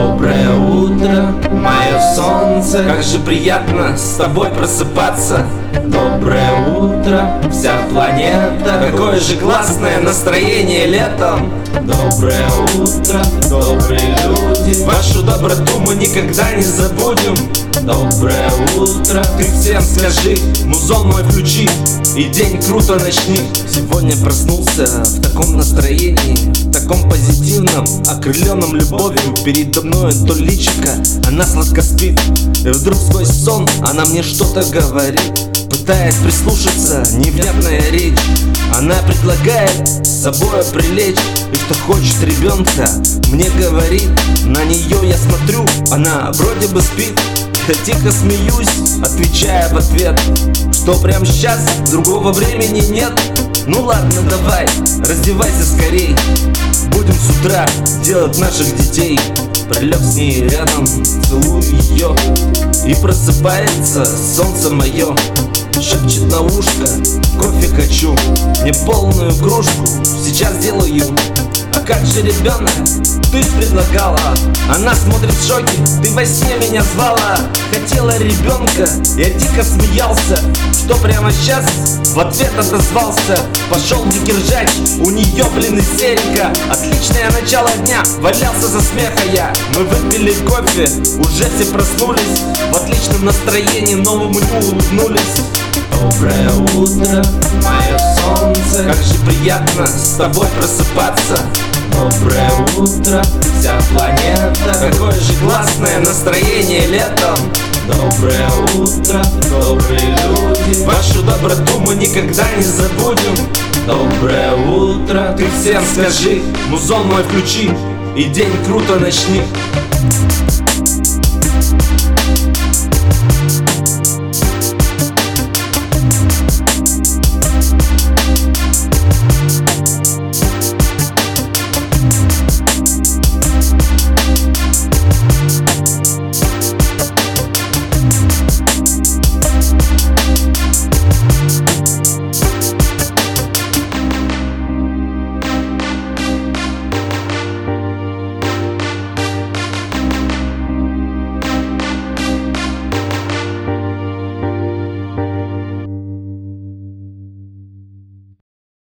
Доброе утро, мое солнце. Как же приятно с тобой просыпаться. Доброе утро, вся планета. Какое же классное настроение летом. Доброе утро, добрые люди. Вашу доброту мы никогда не забудем. Доброе утро, ты всем скажи Музон мой включи и день круто начни Сегодня проснулся в таком настроении В таком позитивном, окрыленном любовью. Передо мной то личика, она сладко спит. И вдруг сквозь сон она мне что-то говорит Пытаясь прислушаться, невнятная речь Она предлагает с собой прилечь. И кто хочет ребенка, мне говорит На нее я смотрю, она вроде бы спит я тихо смеюсь, отвечая в ответ Что прям сейчас другого времени нет. Ну ладно, давай, раздевайся скорей. Будем с утра делать наших детей. Прилег с ней рядом, целую ее И просыпается солнце мое Шепчет на ушко, кофе хочу. Не полную кружку, сейчас делаю. А как же ребенок? Ты предлагала? Она смотрит в шоке, ты во сне меня звала. Хотела ребенка, я дико смеялся Что прямо сейчас в ответ отозвался. Пошел дикий ржач, у нее, блин, истерика Отличное начало дня, валялся за смеха я. Мы выпили кофе, уже все проснулись. В отличном настроении новому дню улыбнулись. Доброе утро, мое солнце. Как же приятно с тобой просыпаться. Доброе утро, вся планета доброту мы никогда не забудем. Доброе утро, ты всем скажи Музон мой включи и день круто начни